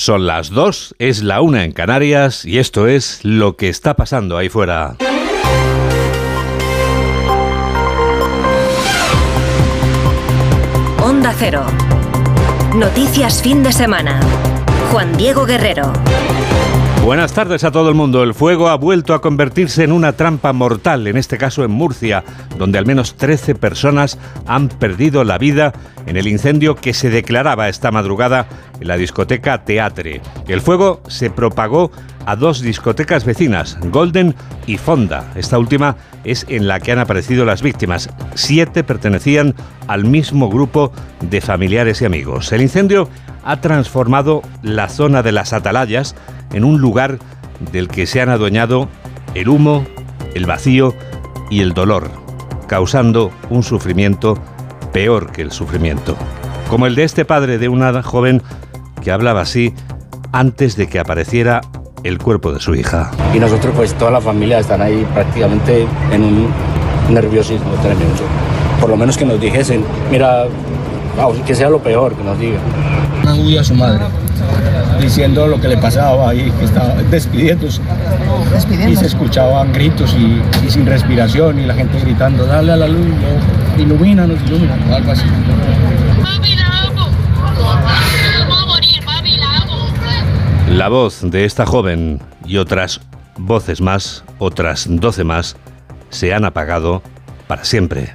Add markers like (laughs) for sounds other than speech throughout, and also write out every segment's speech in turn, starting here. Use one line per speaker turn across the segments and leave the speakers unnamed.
Son las dos, es la una en Canarias y esto es lo que está pasando ahí fuera.
Onda Cero. Noticias fin de semana. Juan Diego Guerrero.
Buenas tardes a todo el mundo. El fuego ha vuelto a convertirse en una trampa mortal, en este caso en Murcia, donde al menos 13 personas han perdido la vida en el incendio que se declaraba esta madrugada en la discoteca Teatre. El fuego se propagó a dos discotecas vecinas, Golden y Fonda. Esta última es en la que han aparecido las víctimas. Siete pertenecían al mismo grupo de familiares y amigos. El incendio ha transformado la zona de las atalayas en un lugar del que se han adueñado el humo, el vacío y el dolor, causando un sufrimiento peor que el sufrimiento, como el de este padre de una joven que hablaba así antes de que apareciera el cuerpo de su hija.
Y nosotros, pues toda la familia están ahí prácticamente en un nerviosismo tremendo. Por lo menos que nos dijesen, mira, que sea lo peor, que nos digan.
Una a su madre diciendo lo que le pasaba y que estaba despidiéndose. Y se escuchaban gritos y, sin respiración y la gente gritando, dale a la luz, no, ilumínanos, ilumínanos, algo así.
La voz de esta joven y otras voces más, otras doce más, se han apagado para siempre.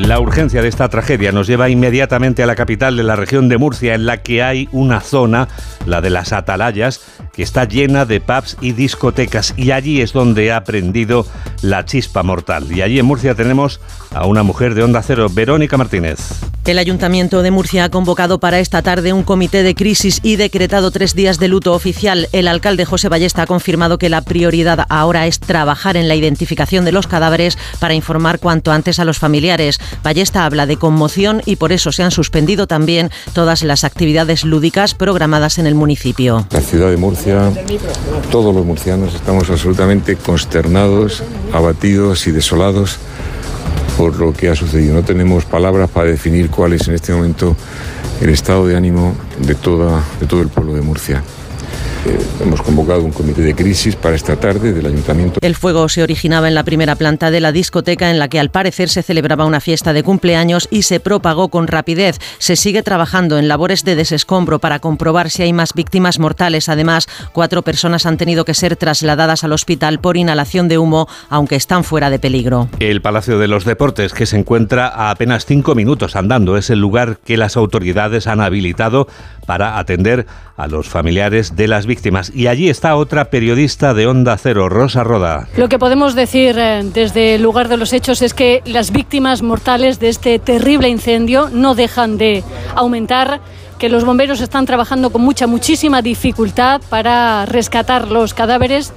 La urgencia de esta tragedia nos lleva inmediatamente a la capital de la región de Murcia, en la que hay una zona, la de las Atalayas, que está llena de pubs y discotecas, y allí es donde ha prendido la chispa mortal. Y allí en Murcia tenemos a una mujer de Onda Cero, Verónica Martínez.
El Ayuntamiento de Murcia ha convocado para esta tarde un comité de crisis y decretado tres días de luto oficial. El alcalde José Ballesta ha confirmado que la prioridad ahora es trabajar en la identificación de los cadáveres para informar cuanto antes a los familiares. Ballesta habla de conmoción y por eso se han suspendido también todas las actividades lúdicas programadas en el municipio.
La ciudad de Murcia, todos los murcianos estamos absolutamente consternados, abatidos y desolados por lo que ha sucedido. No tenemos palabras para definir cuál es en este momento el estado de ánimo de, toda, de todo el pueblo de Murcia. Eh, hemos convocado un comité de crisis para esta tarde del ayuntamiento.
El fuego se originaba en la primera planta de la discoteca en la que al parecer se celebraba una fiesta de cumpleaños y se propagó con rapidez. Se sigue trabajando en labores de desescombro para comprobar si hay más víctimas mortales. Además, cuatro personas han tenido que ser trasladadas al hospital por inhalación de humo, aunque están fuera de peligro.
El Palacio de los Deportes, que se encuentra a apenas cinco minutos andando, es el lugar que las autoridades han habilitado para atender a los familiares de las víctimas. Y allí está otra periodista de Onda Cero, Rosa Roda.
Lo que podemos decir eh, desde el lugar de los hechos es que las víctimas mortales de este terrible incendio no dejan de aumentar que los bomberos están trabajando con mucha, muchísima dificultad para rescatar los cadáveres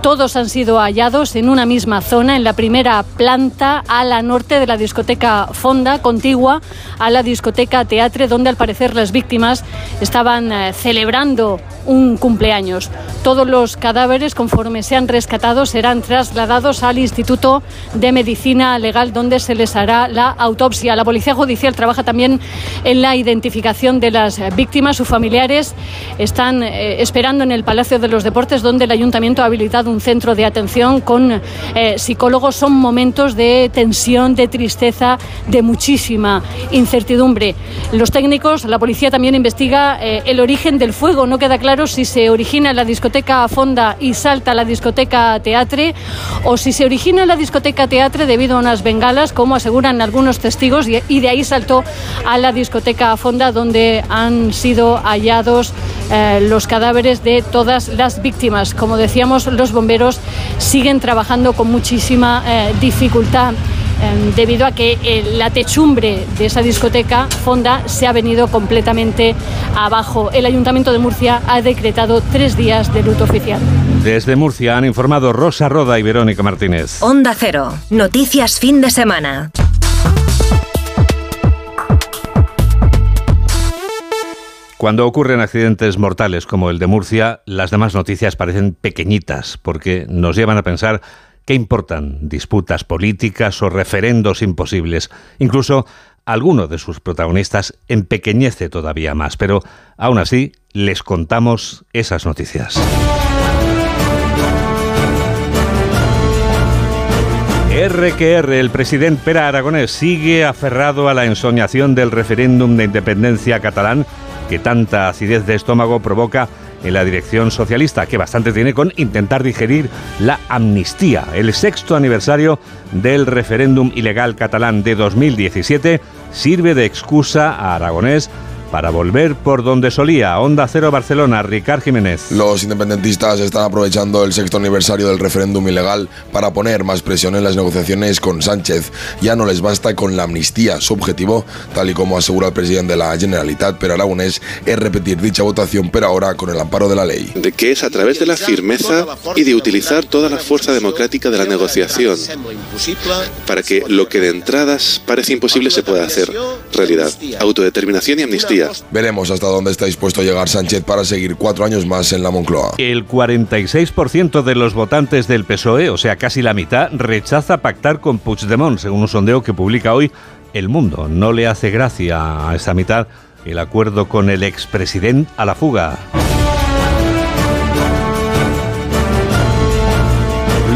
todos han sido hallados en una misma zona, en la primera planta a la norte de la discoteca Fonda, contigua a la discoteca Teatre, donde al parecer las víctimas estaban eh, celebrando un cumpleaños. Todos los cadáveres, conforme sean rescatados, serán trasladados al Instituto de Medicina Legal, donde se les hará la autopsia. La Policía Judicial trabaja también en la identificación de las víctimas. Sus familiares están eh, esperando en el Palacio de los Deportes, donde el Ayuntamiento ha habilitado un centro de atención con eh, psicólogos. Son momentos de tensión, de tristeza, de muchísima incertidumbre. Los técnicos, la policía también investiga eh, el origen del fuego. No queda claro si se origina en la discoteca Fonda y salta a la discoteca Teatre o si se origina en la discoteca Teatre debido a unas bengalas, como aseguran algunos testigos, y de ahí saltó a la discoteca Fonda donde han sido hallados eh, los cadáveres de todas las víctimas. Como decíamos, los bomberos siguen trabajando con muchísima eh, dificultad eh, debido a que la techumbre de esa discoteca Fonda se ha venido completamente abajo. El Ayuntamiento de Murcia ha decretado tres días de luto oficial.
Desde Murcia han informado Rosa Roda y Verónica Martínez.
Onda Cero, noticias fin de semana.
Cuando ocurren accidentes mortales como el de Murcia, las demás noticias parecen pequeñitas porque nos llevan a pensar qué importan disputas políticas o referendos imposibles. Incluso alguno de sus protagonistas empequeñece todavía más, pero aún así les contamos esas noticias. R que R, el presidente Pera Aragonés sigue aferrado a la ensoñación del referéndum de independencia catalán que tanta acidez de estómago provoca en la dirección socialista, que bastante tiene con intentar digerir la amnistía. El sexto aniversario del referéndum ilegal catalán de 2017 sirve de excusa a Aragonés para volver por donde solía. Onda Cero Barcelona, Ricard Jiménez.
Los independentistas están aprovechando el sexto aniversario del referéndum ilegal para poner más presión en las negociaciones con Sánchez. Ya no les basta con la amnistía. Su objetivo, tal y como asegura el presidente de la Generalitat, Per Aragonés, es repetir dicha votación, pero ahora con el amparo de la ley.
De que es a través de la firmeza y de utilizar toda la fuerza democrática de la negociación para que lo que de entradas parece imposible se pueda hacer realidad. Autodeterminación y amnistía
Veremos hasta dónde está dispuesto a llegar Sánchez para seguir cuatro años más en la Moncloa.
El 46% de los votantes del PSOE, o sea, casi la mitad, rechaza pactar con Puigdemont, según un sondeo que publica hoy El Mundo. No le hace gracia a esa mitad el acuerdo con el expresidente a la fuga.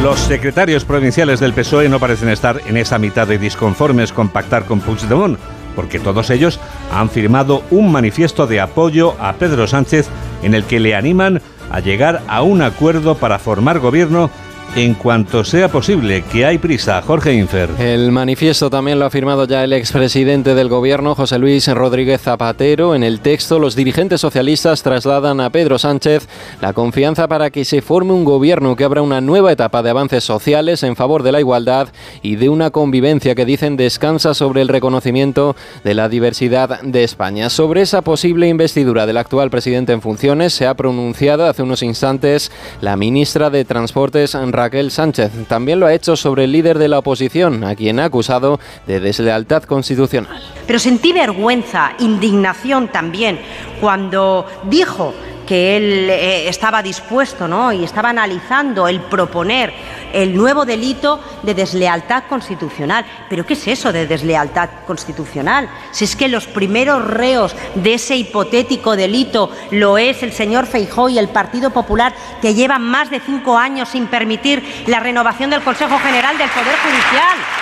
Los secretarios provinciales del PSOE no parecen estar en esa mitad de disconformes con pactar con Puigdemont porque todos ellos han firmado un manifiesto de apoyo a Pedro Sánchez en el que le animan a llegar a un acuerdo para formar gobierno en cuanto sea posible, que hay prisa. Jorge Infer.
El manifiesto también lo ha firmado ya el expresidente del gobierno, José Luis Rodríguez Zapatero. En el texto, los dirigentes socialistas trasladan a Pedro Sánchez la confianza para que se forme un gobierno que abra una nueva etapa de avances sociales en favor de la igualdad y de una convivencia que dicen descansa sobre el reconocimiento de la diversidad de España. Sobre esa posible investidura del actual presidente en funciones se ha pronunciado hace unos instantes la ministra de Transportes, Raquel Sánchez. También lo ha hecho sobre el líder de la oposición, a quien ha acusado de deslealtad constitucional.
Pero sentí vergüenza, indignación también, cuando dijo que él eh, estaba dispuesto ¿no? y estaba analizando el proponer el nuevo delito de deslealtad constitucional. ¿Pero qué es eso de deslealtad constitucional? Si es que los primeros reos de ese hipotético delito lo es el señor Feijó y el Partido Popular, que llevan más de cinco años sin permitir la renovación del Consejo General del Poder Judicial.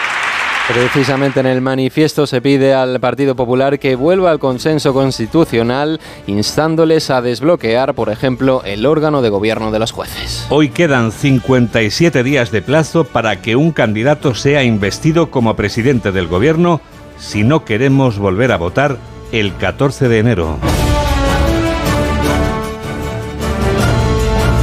Precisamente en el manifiesto se pide al Partido Popular que vuelva al consenso constitucional, instándoles a desbloquear, por ejemplo, el órgano de gobierno de los jueces.
Hoy quedan 57 días de plazo para que un candidato sea investido como presidente del gobierno si no queremos volver a votar el 14 de enero.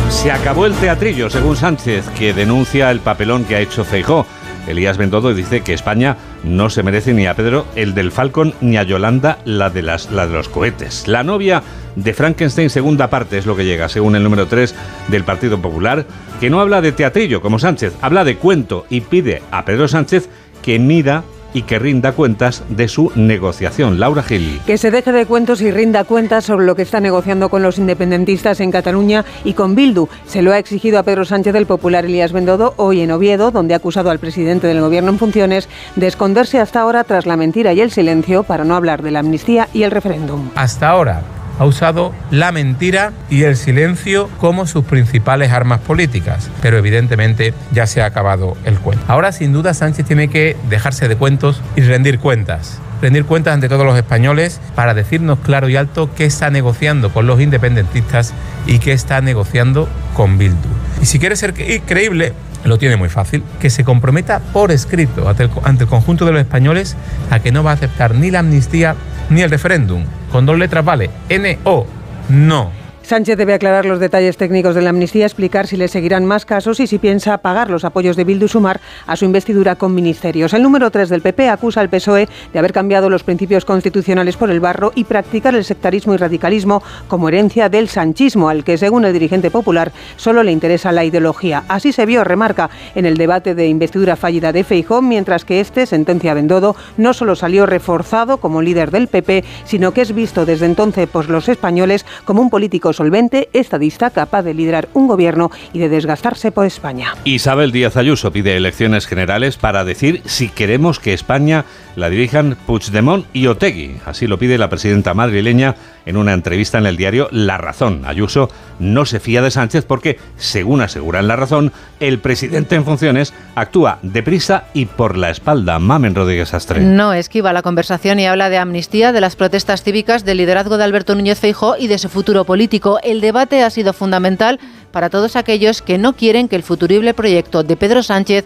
Se acabó el teatrillo, según Sánchez, que denuncia el papelón que ha hecho Feijó. Elías Bendodo dice que España no se merece ni a Pedro el del Falcon ni a Yolanda la de, la de los cohetes. La novia de Frankenstein, segunda parte, es lo que llega, según el número 3 del Partido Popular, que no habla de teatrillo como Sánchez, habla de cuento y pide a Pedro Sánchez que mida y que rinda cuentas de su negociación. Laura Gil.
Que se deje de cuentos y rinda cuentas sobre lo que está negociando con los independentistas en Cataluña y con Bildu. Se lo ha exigido a Pedro Sánchez del popular Elías Bendodo hoy en Oviedo, donde ha acusado al presidente del gobierno en funciones de esconderse hasta ahora tras la mentira y el silencio para no hablar de la amnistía y el referéndum.
Hasta ahora ha usado la mentira y el silencio como sus principales armas políticas, pero evidentemente ya se ha acabado el cuento. Ahora sin duda Sánchez tiene que dejarse de cuentos y rendir cuentas rendir cuentas ante todos los españoles para decirnos claro y alto qué está negociando con los independentistas y qué está negociando con Bildu. Y si quiere ser creíble, lo tiene muy fácil, que se comprometa por escrito ante el, conjunto de los españoles a que no va a aceptar ni la amnistía ni el referéndum. Con dos letras vale, N-O, no.
Sánchez debe aclarar los detalles técnicos de la amnistía, explicar si le seguirán más casos y si piensa pagar los apoyos de Bildu Sumar a su investidura con ministerios. El número 3 del PP acusa al PSOE de haber cambiado los principios constitucionales por el barro y practicar el sectarismo y radicalismo como herencia del sanchismo, al que, según el dirigente popular, solo le interesa la ideología. Así se vio, remarca, en el debate de investidura fallida de Feijóo, mientras que este, sentencia Bendodo, no solo salió reforzado como líder del PP, sino que es visto desde entonces por los españoles como un político solvente, estadista, capaz de liderar un gobierno y de desgastarse por España.
Isabel Díaz Ayuso pide elecciones generales para decir si queremos que España la dirijan Puigdemont y Otegui. Así lo pide la presidenta madrileña en una entrevista en el diario La Razón. Ayuso no se fía de Sánchez porque, según asegura en La Razón, el presidente en funciones actúa deprisa y por la espalda. Mamen Rodríguez Astre.
No esquiva la conversación y habla de amnistía, de las protestas cívicas, del liderazgo de Alberto Núñez Feijó y de su futuro político. El debate ha sido fundamental para todos aquellos que no quieren que el futurible proyecto de Pedro Sánchez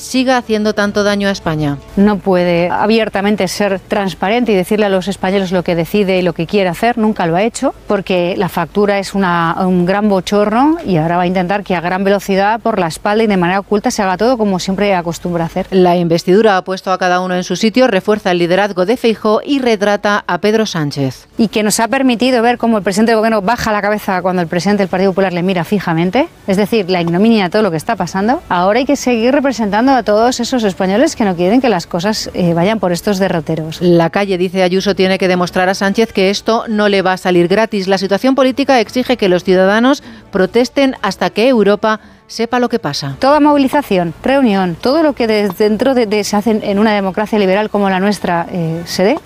siga haciendo tanto daño a España.
No puede abiertamente ser transparente y decirle a los españoles lo que decide y lo que quiere hacer, nunca lo ha hecho, porque la factura es una, un gran bochorno y ahora va a intentar que a gran velocidad, por la espalda y de manera oculta, se haga todo como siempre acostumbra hacer.
La investidura ha puesto a cada uno en su sitio, refuerza el liderazgo de Feijó y retrata a Pedro Sánchez.
Y que nos ha permitido ver cómo el presidente del gobierno baja la cabeza cuando el presidente del Partido Popular le mira fijamente, es decir, la ignominia de todo lo que está pasando. Ahora hay que seguir representando a todos esos españoles que no quieren que las cosas eh, vayan por estos derroteros.
La calle, dice Ayuso, tiene que demostrar a Sánchez que esto no le va a salir gratis. La situación política exige que los ciudadanos protesten hasta que Europa sepa lo que pasa.
Toda movilización, reunión, todo lo que dentro de, se hace en una democracia liberal como la nuestra eh, se dé,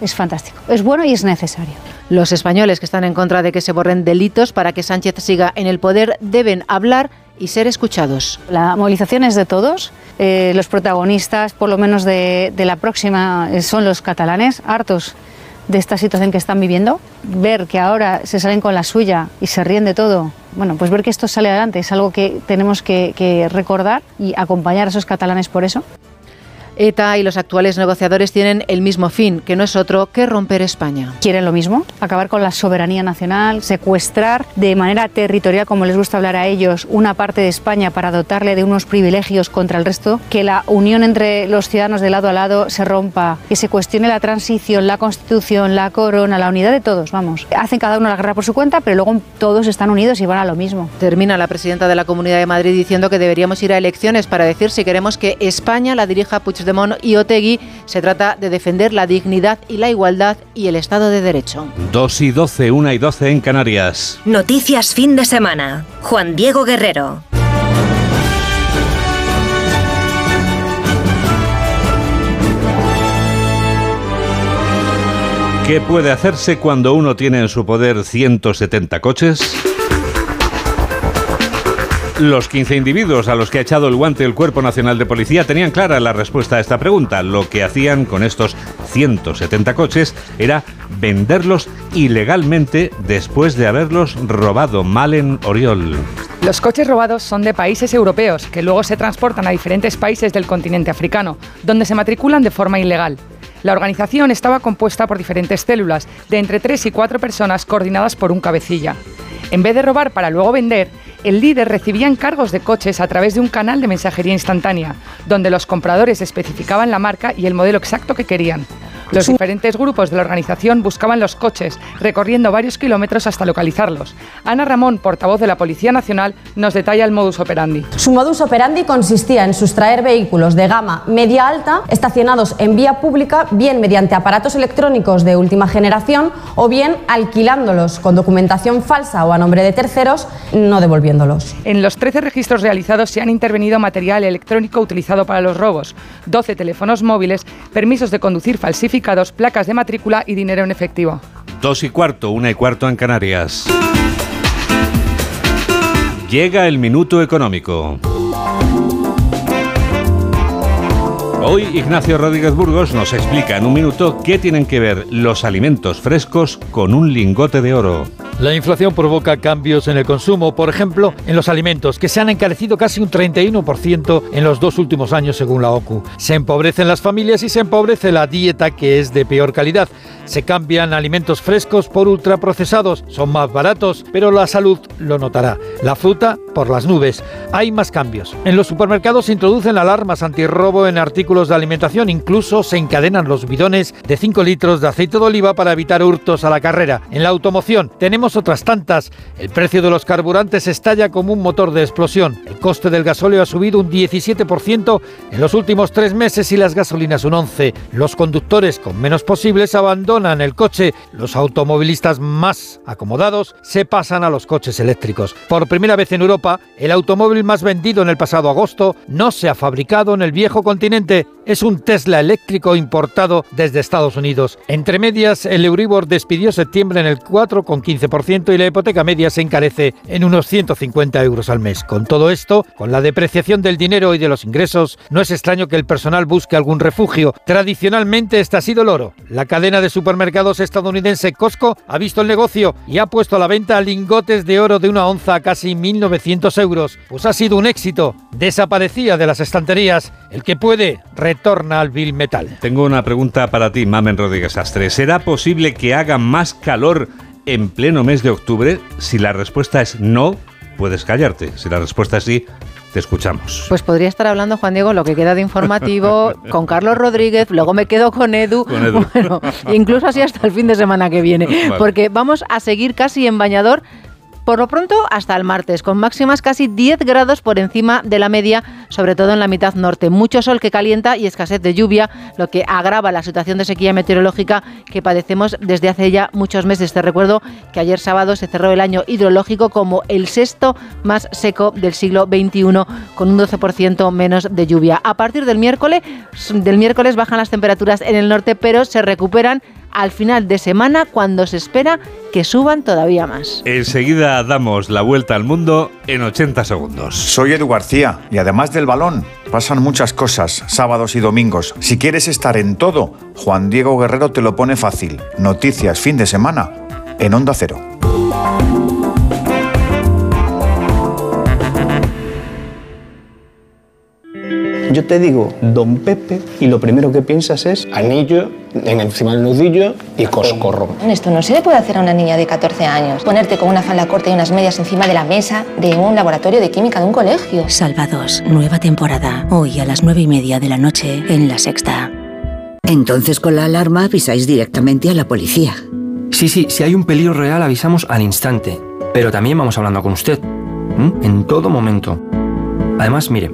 es fantástico. Es bueno y es necesario.
Los españoles que están en contra de que se borren delitos para que Sánchez siga en el poder deben hablar y ser escuchados.
La movilización es de todos. Eh, los protagonistas, por lo menos de, la próxima, eh, son los catalanes, hartos de esta situación que están viviendo. Ver que ahora se salen con la suya y se ríen de todo. Bueno, pues ver que esto sale adelante es algo que tenemos que recordar y acompañar a esos catalanes por eso.
ETA y los actuales negociadores tienen el mismo fin, que no es otro que romper España.
Quieren lo mismo, acabar con la soberanía nacional, secuestrar de manera territorial, como les gusta hablar a ellos, una parte de España para dotarle de unos privilegios contra el resto, que la unión entre los ciudadanos de lado a lado se rompa, que se cuestione la transición, la constitución, la corona, la unidad de todos, vamos. Hacen cada uno la guerra por su cuenta, pero luego todos están unidos y van a lo mismo.
Termina la presidenta de la Comunidad de Madrid diciendo que deberíamos ir a elecciones para decir si queremos que España la dirija Puigdemont y Otegui. Se trata de defender la dignidad y la igualdad y el Estado de Derecho.
2 y 12, 1 y 12 en Canarias.
Noticias fin de semana. Juan Diego Guerrero.
¿Qué puede hacerse cuando uno tiene en su poder 170 coches? Los 15 individuos a los que ha echado el guante el Cuerpo Nacional de Policía tenían clara la respuesta a esta pregunta. Lo que hacían con estos 170 coches era venderlos ilegalmente después de haberlos robado. Malen Oriol.
Los coches robados son de países europeos que luego se transportan a diferentes países del continente africano, donde se matriculan de forma ilegal. La organización estaba compuesta por diferentes células, de entre 3 y 4 personas coordinadas por un cabecilla. En vez de robar para luego vender, el líder recibía encargos de coches a través de un canal de mensajería instantánea, donde los compradores especificaban la marca y el modelo exacto que querían. Los diferentes grupos de la organización buscaban los coches, recorriendo varios kilómetros hasta localizarlos. Ana Ramón, portavoz de la Policía Nacional, nos detalla el modus operandi.
Su modus operandi consistía en sustraer vehículos de gama media-alta estacionados en vía pública, bien mediante aparatos electrónicos de última generación o bien alquilándolos con documentación falsa o a nombre de terceros, no devolviéndolos.
En los 13 registros realizados se han intervenido material electrónico utilizado para los robos, 12 teléfonos móviles, permisos de conducir falsificados, placas de matrícula y dinero en efectivo.
Dos y cuarto, una y cuarto en Canarias. Llega el minuto económico. Hoy Ignacio Rodríguez Burgos nos explica en un minuto qué tienen que ver los alimentos frescos con un lingote de oro.
La inflación provoca cambios en el consumo, por ejemplo, en los alimentos, que se han encarecido casi un 31% en los dos últimos años según la OCU. Se empobrecen las familias y se empobrece la dieta, que es de peor calidad. Se cambian alimentos frescos por ultraprocesados, son más baratos, pero la salud lo notará. La fruta por las nubes. Hay más cambios. En los supermercados se introducen alarmas antirrobo en artículos de alimentación, incluso se encadenan los bidones de 5 litros de aceite de oliva para evitar hurtos a la carrera. En la automoción tenemos otras tantas. El precio de los carburantes estalla como un motor de explosión. El coste del gasóleo ha subido un 17% en los últimos tres meses y las gasolinas un 11%. Los conductores con menos posibles abandonan el coche. Los automovilistas más acomodados se pasan a los coches eléctricos. Por primera vez en Europa, el automóvil más vendido en el pasado agosto no se ha fabricado en el viejo continente. Es un Tesla eléctrico importado desde Estados Unidos. Entre medias, el Euribor despidió septiembre en el 4,15% y la hipoteca media se encarece en unos 150 euros al mes. Con todo esto, con la depreciación del dinero y de los ingresos, no es extraño que el personal busque algún refugio. Tradicionalmente este ha sido el oro. La cadena de supermercados estadounidense Costco ha visto el negocio y ha puesto a la venta lingotes de oro de una onza a casi 1.900 euros. Pues ha sido un éxito. Desaparecía de las estanterías. El que puede, retorna al Bill Metal.
Tengo una pregunta para ti, Mamen Rodríguez Astre. ¿Será posible que haga más calor en pleno mes de octubre? Si la respuesta es no, puedes callarte. Si la respuesta es sí, te escuchamos.
Pues podría estar hablando, Juan Diego, lo que queda de informativo (laughs) con Carlos Rodríguez, luego me quedo con Edu,
Con Edu. (laughs)
Bueno, incluso así hasta el fin de semana que viene,
Vale.
porque vamos a seguir casi en bañador. Por lo pronto hasta el martes, con máximas casi 10 grados por encima de la media, sobre todo en la mitad norte. Mucho sol que calienta y escasez de lluvia, lo que agrava la situación de sequía meteorológica que padecemos desde hace ya muchos meses. Te recuerdo que ayer sábado se cerró el año hidrológico como el sexto más seco del siglo XXI, con un 12% menos de lluvia. A partir del miércoles, del miércoles bajan las temperaturas en el norte, pero se recuperan al final de semana cuando se espera que suban todavía más.
Enseguida damos la vuelta al mundo en 80 segundos.
Soy Edu García y además del balón, pasan muchas cosas, sábados y domingos. Si quieres estar en todo, Juan Diego Guerrero te lo pone fácil. Noticias fin de semana en Onda Cero.
Yo te digo Don Pepe y lo primero que piensas es anillo en encima del nudillo y coscorro.
Esto no se le puede hacer a una niña de 14 años. Ponerte con una falda corta y unas medias encima de la mesa de un laboratorio de química de un colegio.
Salvados, nueva temporada. Hoy a las nueve y media de la noche en La Sexta.
Entonces con la alarma avisáis directamente a la policía.
Sí, sí, si hay un peligro real avisamos al instante. Pero también vamos hablando con usted. En todo momento. Además, mire,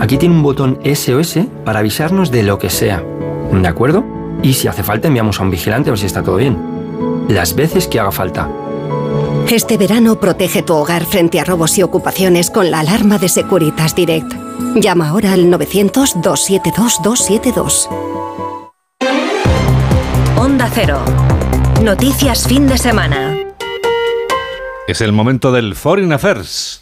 aquí tiene un botón SOS para avisarnos de lo que sea. ¿De acuerdo? Y si hace falta enviamos a un vigilante a ver si está todo bien. Las veces que haga falta.
Este verano protege tu hogar frente a robos y ocupaciones con la alarma de Securitas Direct. Llama ahora al 900-272-272.
Onda Cero. Noticias fin de semana.
Es el momento del Foreign Affairs.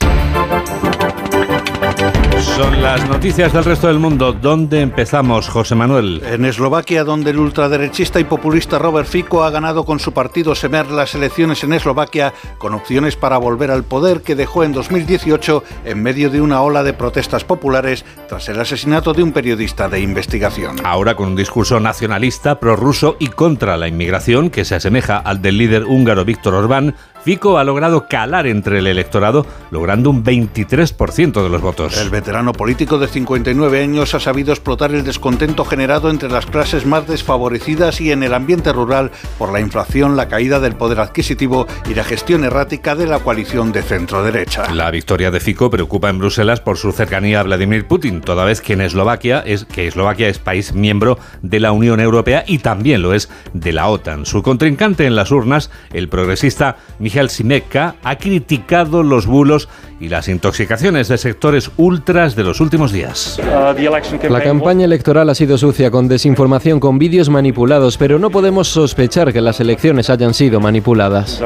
Son las noticias del resto del mundo. ¿Dónde empezamos, José Manuel?
En Eslovaquia, donde el ultraderechista y populista Robert Fico ha ganado con su partido Semer las elecciones en Eslovaquia, con opciones para volver al poder que dejó en 2018 en medio de una ola de protestas populares tras el asesinato de un periodista de investigación.
Ahora con un discurso nacionalista, prorruso y contra la inmigración que se asemeja al del líder húngaro Víctor Orbán, Fico ha logrado calar entre el electorado, logrando un 23% de los votos.
El veterano político de 59 años ha sabido explotar el descontento generado entre las clases más desfavorecidas y en el ambiente rural por la inflación, la caída del poder adquisitivo y la gestión errática de la coalición de centro-derecha.
La victoria de Fico preocupa en Bruselas por su cercanía a Vladimir Putin, toda vez que en Eslovaquia es que Eslovaquia es país miembro de la Unión Europea y también lo es de la OTAN. Su contrincante en las urnas, el progresista Michal Simeka, ha criticado los bulos y las intoxicaciones de sectores ultras de los últimos días.
La campaña electoral ha sido sucia con desinformación, con vídeos manipulados, pero no podemos sospechar que las elecciones hayan sido manipuladas.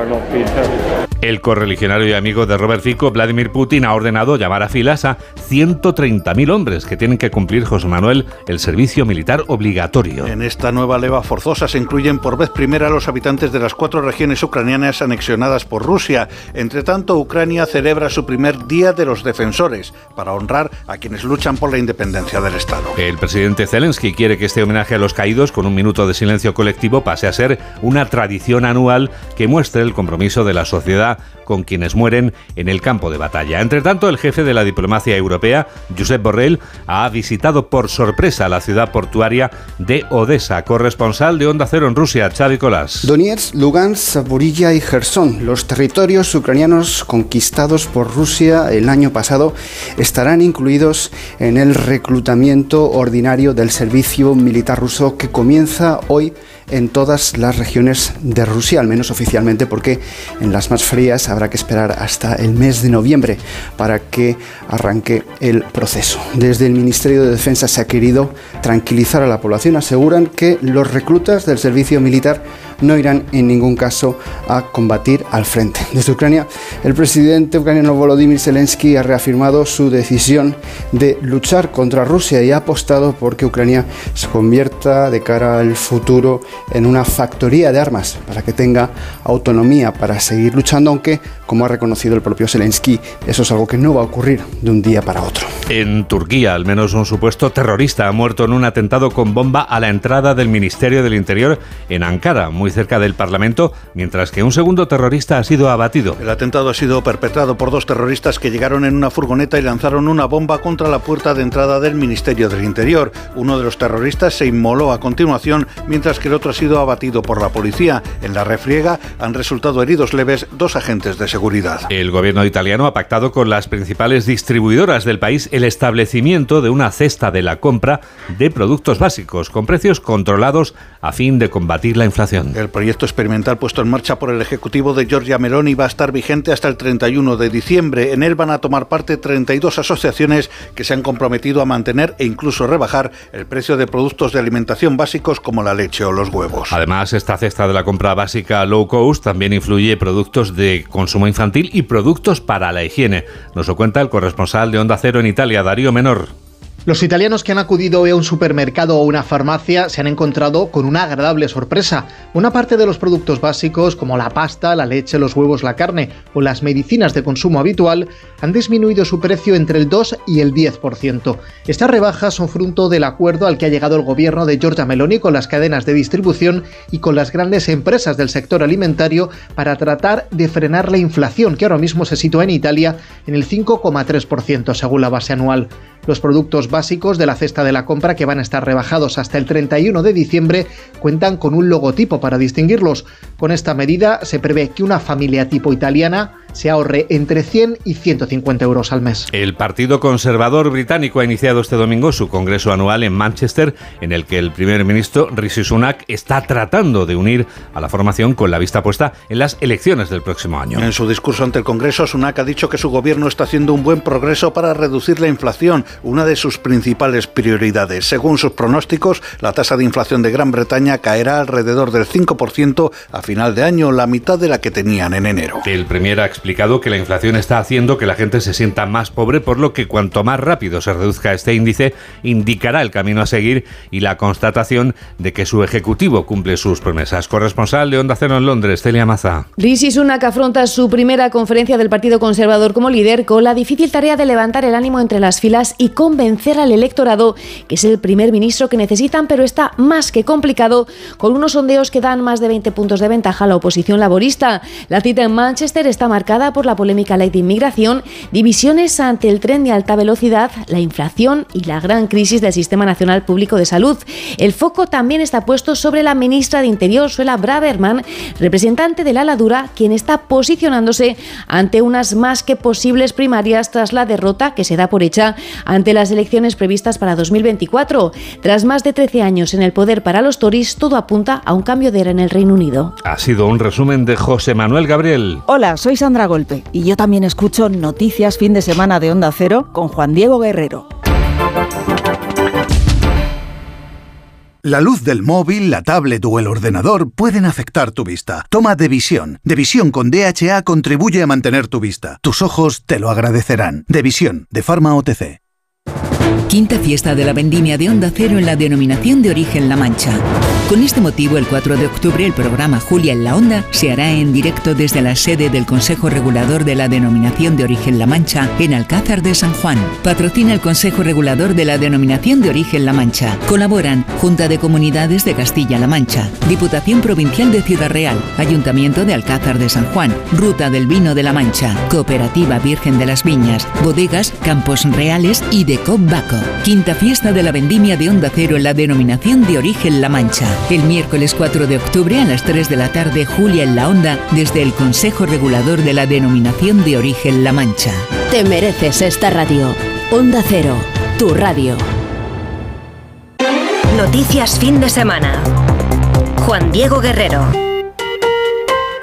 El correligionario y amigo de Robert Fico, Vladimir Putin, ha ordenado llamar a filas a 130.000 hombres que tienen que cumplir, José Manuel, el servicio militar obligatorio.
En esta nueva leva forzosa se incluyen por vez primera los habitantes de las cuatro regiones ucranianas anexionadas por Rusia. Entre tanto, Ucrania celebra su primer Día de los Defensores para honrar a quienes luchan por la independencia del Estado.
El presidente Zelensky quiere que este homenaje a los caídos con un minuto de silencio colectivo pase a ser una tradición anual que muestre el compromiso de la sociedad con quienes mueren en el campo de batalla. Entre tanto, el jefe de la diplomacia europea, Josep Borrell, ha visitado por sorpresa la ciudad portuaria de Odessa, corresponsal de Onda Cero en Rusia, Xavi Colás.
Donetsk, Lugansk, Zaporilla y Gerson, los territorios ucranianos conquistados por Rusia el año pasado, estarán incluidos en el reclutamiento ordinario del servicio militar ruso que comienza hoy en todas las regiones de Rusia, al menos oficialmente, porque en las más frías habrá que esperar hasta el mes de noviembre para que arranque el proceso. Desde el Ministerio de Defensa se ha querido tranquilizar a la población. Aseguran que los reclutas del servicio militar no irán en ningún caso a combatir al frente. (laughs) Desde Ucrania, el presidente ucraniano Volodymyr Zelensky ha reafirmado su decisión de luchar contra Rusia y ha apostado por que Ucrania se convierta de cara al futuro en una factoría de armas para que tenga autonomía para seguir luchando, aunque, como ha reconocido el propio Zelensky, eso es algo que no va a ocurrir de un día para otro.
En Turquía, al menos un supuesto terrorista ha muerto en un atentado con bomba a la entrada del Ministerio del Interior en Ankara, muy cerca del Parlamento, mientras que un segundo terrorista ha sido abatido.
El atentado ha sido perpetrado por dos terroristas que llegaron en una furgoneta y lanzaron una bomba contra la puerta de entrada del Ministerio del Interior. Uno de los terroristas se inmoló a continuación, mientras que el otro ha sido abatido por la policía. En la refriega han resultado heridos leves dos agentes de seguridad.
El gobierno italiano ha pactado con las principales distribuidoras del país el establecimiento de una cesta de la compra de productos básicos con precios controlados a fin de combatir la inflación.
El proyecto experimental puesto en marcha por el Ejecutivo de Giorgia Meloni va a estar vigente hasta el 31 de diciembre. En él van a tomar parte 32 asociaciones que se han comprometido a mantener e incluso rebajar el precio de productos de alimentación básicos como la leche o los huevos.
Además, esta cesta de la compra básica low cost también influye productos de consumo infantil y productos para la higiene. Nos lo cuenta el corresponsal de Onda Cero en Italia, Darío Menor.
Los italianos que han acudido hoy a un supermercado o una farmacia se han encontrado con una agradable sorpresa. Una parte de los productos básicos, como la pasta, la leche, los huevos, la carne o las medicinas de consumo habitual, han disminuido su precio entre el 2 y el 10%. Estas rebajas son fruto del acuerdo al que ha llegado el gobierno de Giorgia Meloni con las cadenas de distribución y con las grandes empresas del sector alimentario para tratar de frenar la inflación, que ahora mismo se sitúa en Italia en el 5,3% según la base anual. Los productos básicos de la cesta de la compra que van a estar rebajados hasta el 31 de diciembre cuentan con un logotipo para distinguirlos. Con esta medida se prevé que una familia tipo italiana se ahorre entre 100 y 150 euros al mes.
El Partido Conservador Británico ha iniciado este domingo su congreso anual en Manchester, en el que el primer ministro Rishi Sunak está tratando de unir a la formación con la vista puesta en las elecciones del próximo año.
En su discurso ante el Congreso, Sunak ha dicho que su gobierno está haciendo un buen progreso para reducir la inflación, una de sus principales prioridades. Según sus pronósticos, la tasa de inflación de Gran Bretaña caerá alrededor del 5% a final de año, la mitad de la que tenían en enero.
El premier ha explicado que la inflación está haciendo que la gente se sienta más pobre, por lo que cuanto más rápido se reduzca este índice, indicará el camino a seguir y la constatación de que su ejecutivo cumple sus promesas. Corresponsal de Onda Cero en Londres, Celia Maza.
Rishi Sunak afronta su primera conferencia del Partido Conservador como líder con la difícil tarea de levantar el ánimo entre las filas y convencer al electorado que es el primer ministro que necesitan, pero está más que complicado con unos sondeos que dan más de 20 puntos de ventaja a la oposición laborista. La cita en Manchester está marcada por la polémica ley de inmigración, divisiones ante el tren de alta velocidad, la inflación y la gran crisis del Sistema Nacional Público de Salud. El foco también está puesto sobre la ministra de Interior, Suela Braverman, representante de la Ladura, quien está posicionándose ante unas más que posibles primarias tras la derrota que se da por hecha ante las elecciones previstas para 2024. Tras más de 13 años en el poder para los Tories, todo apunta a un cambio de era en el Reino Unido.
Ha sido un resumen de José Manuel Gabriel.
Hola, soy Sandra Golpe y yo también escucho Noticias Fin de Semana de Onda Cero con Juan Diego Guerrero.
La luz del móvil, la tablet o el ordenador pueden afectar tu vista. Toma Devisión. Devisión con DHA contribuye a mantener tu vista. Tus ojos te lo agradecerán. Devisión, de Pharma OTC.
Quinta fiesta de la vendimia de Onda Cero en la denominación de origen La Mancha. Con este motivo, el 4 de octubre, el programa Julia en la Onda se hará en directo desde la sede del Consejo Regulador de la Denominación de Origen La Mancha en Alcázar de San Juan. Patrocina el Consejo Regulador de la Denominación de Origen La Mancha. Colaboran Junta de Comunidades de Castilla-La Mancha, Diputación Provincial de Ciudad Real, Ayuntamiento de Alcázar de San Juan, Ruta del Vino de La Mancha, Cooperativa Virgen de las Viñas, Bodegas, Campos Reales y de Quinta fiesta de la vendimia de Onda Cero en la denominación de origen La Mancha. El miércoles 4 de octubre a las 3 de la tarde, Julia en la Onda, desde el Consejo Regulador de la denominación de origen La Mancha.
Te mereces esta radio. Onda Cero, tu radio. Noticias fin de semana. Juan Diego Guerrero.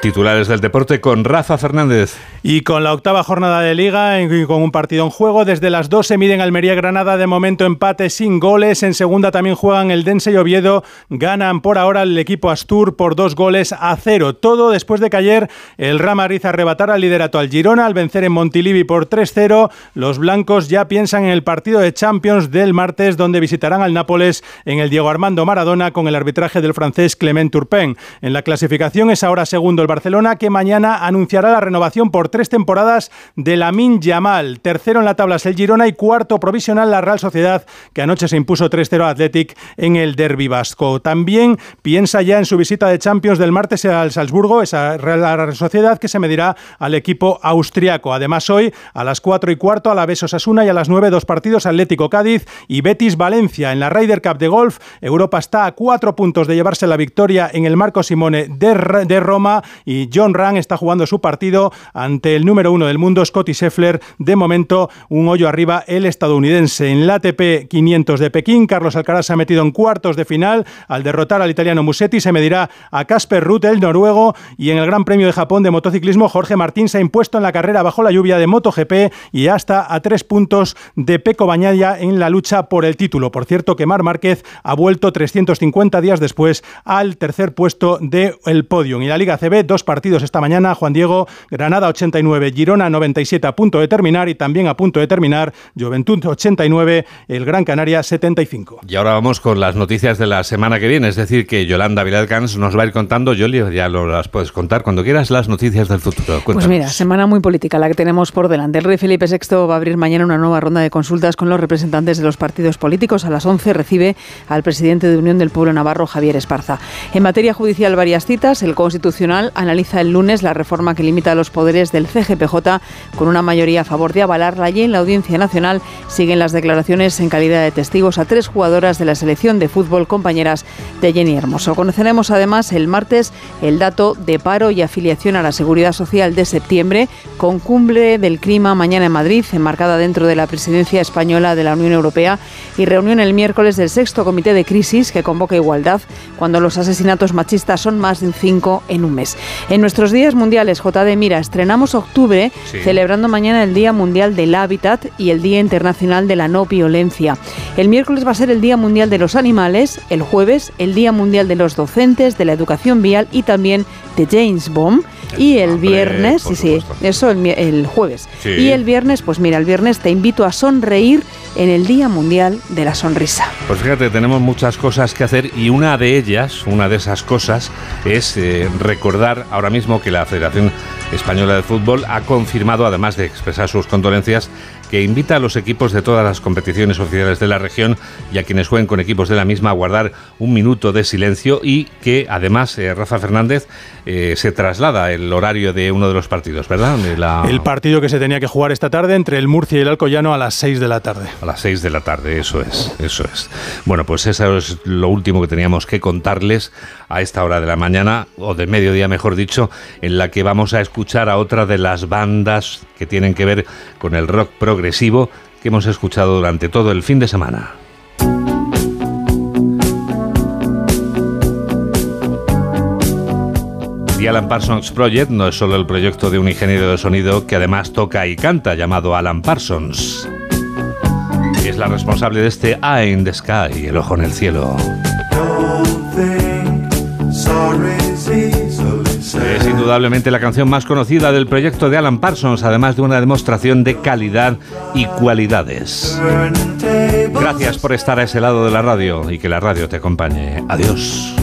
Titulares del deporte con Rafa Fernández.
Y con la octava jornada de liga y con un partido en juego, desde las 12 miden Almería Granada, de momento empate sin goles. En segunda también juegan el Dense y Oviedo. Ganan por ahora el equipo Astur por dos goles a cero. Todo después de que ayer el Real Madrid arrebatara el liderato al Girona al vencer en Montilivi por 3-0. Los blancos ya piensan en el partido de Champions del martes, donde visitarán al Nápoles en el Diego Armando Maradona con el arbitraje del francés Clement Turpin. En la clasificación es ahora segundo el Barcelona, que mañana anunciará la renovación por tres temporadas de Lamin Yamal. Tercero en la tabla es el Girona y cuarto provisional la Real Sociedad, que anoche se impuso 3-0 a Athletic en el Derby Vasco. También piensa ya en su visita de Champions del martes al Salzburgo, esa Real Sociedad que se medirá al equipo austriaco. Además, hoy a las 4 y cuarto a la Besos Asuna y a las 9 dos partidos Atlético Cádiz y Betis Valencia. En la Ryder Cup de golf, Europa está a cuatro puntos de llevarse la victoria en el Marco Simone de Roma y John Rang está jugando su partido ante el número uno del mundo, Scotty Scheffler. De momento, un hoyo arriba el estadounidense. En la ATP 500 de Pekín, Carlos Alcaraz se ha metido en cuartos de final. Al derrotar al italiano Musetti, se medirá a Casper Ruth, el noruego. Y en el Gran Premio de Japón de motociclismo, Jorge Martín se ha impuesto en la carrera bajo la lluvia de MotoGP y hasta a tres puntos de Peco Bañaya en la lucha por el título. Por cierto, que Mar Márquez ha vuelto 350 días después al tercer puesto del podio. Y la Liga CB, dos partidos esta mañana. Juan Diego, Granada 80 Girona 97 a punto de terminar y también a punto de terminar Juventud 89, el Gran Canaria 75.
Y ahora vamos con las noticias de la semana que viene, es decir, que Yolanda Viladcans nos va a ir contando, Yoli, ya lo, las puedes contar cuando quieras, las noticias del futuro.
Pues mira, semana muy política la que tenemos por delante. El rey Felipe VI va a abrir mañana una nueva ronda de consultas con los representantes de los partidos políticos. A las 11 recibe al presidente de Unión del Pueblo Navarro, Javier Esparza. En materia judicial, varias citas. El Constitucional analiza el lunes la reforma que limita los poderes de el CGPJ con una mayoría a favor de avalarla y en la Audiencia Nacional siguen las declaraciones en calidad de testigos a tres jugadoras de la selección de fútbol compañeras de Jenny Hermoso. Conoceremos además el martes el dato de paro y afiliación a la Seguridad Social de septiembre con cumbre del clima mañana en Madrid, enmarcada dentro de la presidencia española de la Unión Europea y reunión el miércoles del sexto comité de crisis que convoca igualdad cuando los asesinatos machistas son más de cinco en un mes. En nuestros días mundiales, JD Mira, estrenamos octubre, celebrando mañana el Día Mundial del Hábitat y el Día Internacional de la No Violencia. El miércoles va a ser el Día Mundial de los Animales, el jueves el Día Mundial de los Docentes, de la Educación Vial y también de James Bond. Y el viernes, sí, sí, eso el, jueves. Y el viernes, pues mira, el viernes te invito a sonreír en el Día Mundial de la Sonrisa.
Pues fíjate, tenemos muchas cosas que hacer y una de ellas, una de esas cosas, es eh, recordar ahora mismo que la Federación Española de Fútbol ha confirmado, además de expresar sus condolencias, que invita a los equipos de todas las competiciones oficiales de la región y a quienes jueguen con equipos de la misma a guardar un minuto de silencio y que además eh, Rafa Fernández eh, se traslada el horario de uno de los partidos, ¿verdad?
El partido que se tenía que jugar esta tarde entre el Murcia y el Alcoyano a las 6 de la tarde.
A las 6 de la tarde, eso es, eso es. Bueno, pues eso es lo último que teníamos que contarles a esta hora de la mañana, o de mediodía mejor dicho, en la que vamos a escuchar a otra de las bandas que tienen que ver con el rock progresivo que hemos escuchado durante todo el fin de semana. The Alan Parsons Project no es solo el proyecto de un ingeniero de sonido que además toca y canta llamado Alan Parsons. Es la responsable de este Eye in the Sky, el ojo en el cielo. Indudablemente la canción más conocida del proyecto de Alan Parsons, además de una demostración de calidad y cualidades. Gracias por estar a ese lado de la radio y que la radio te acompañe. Adiós.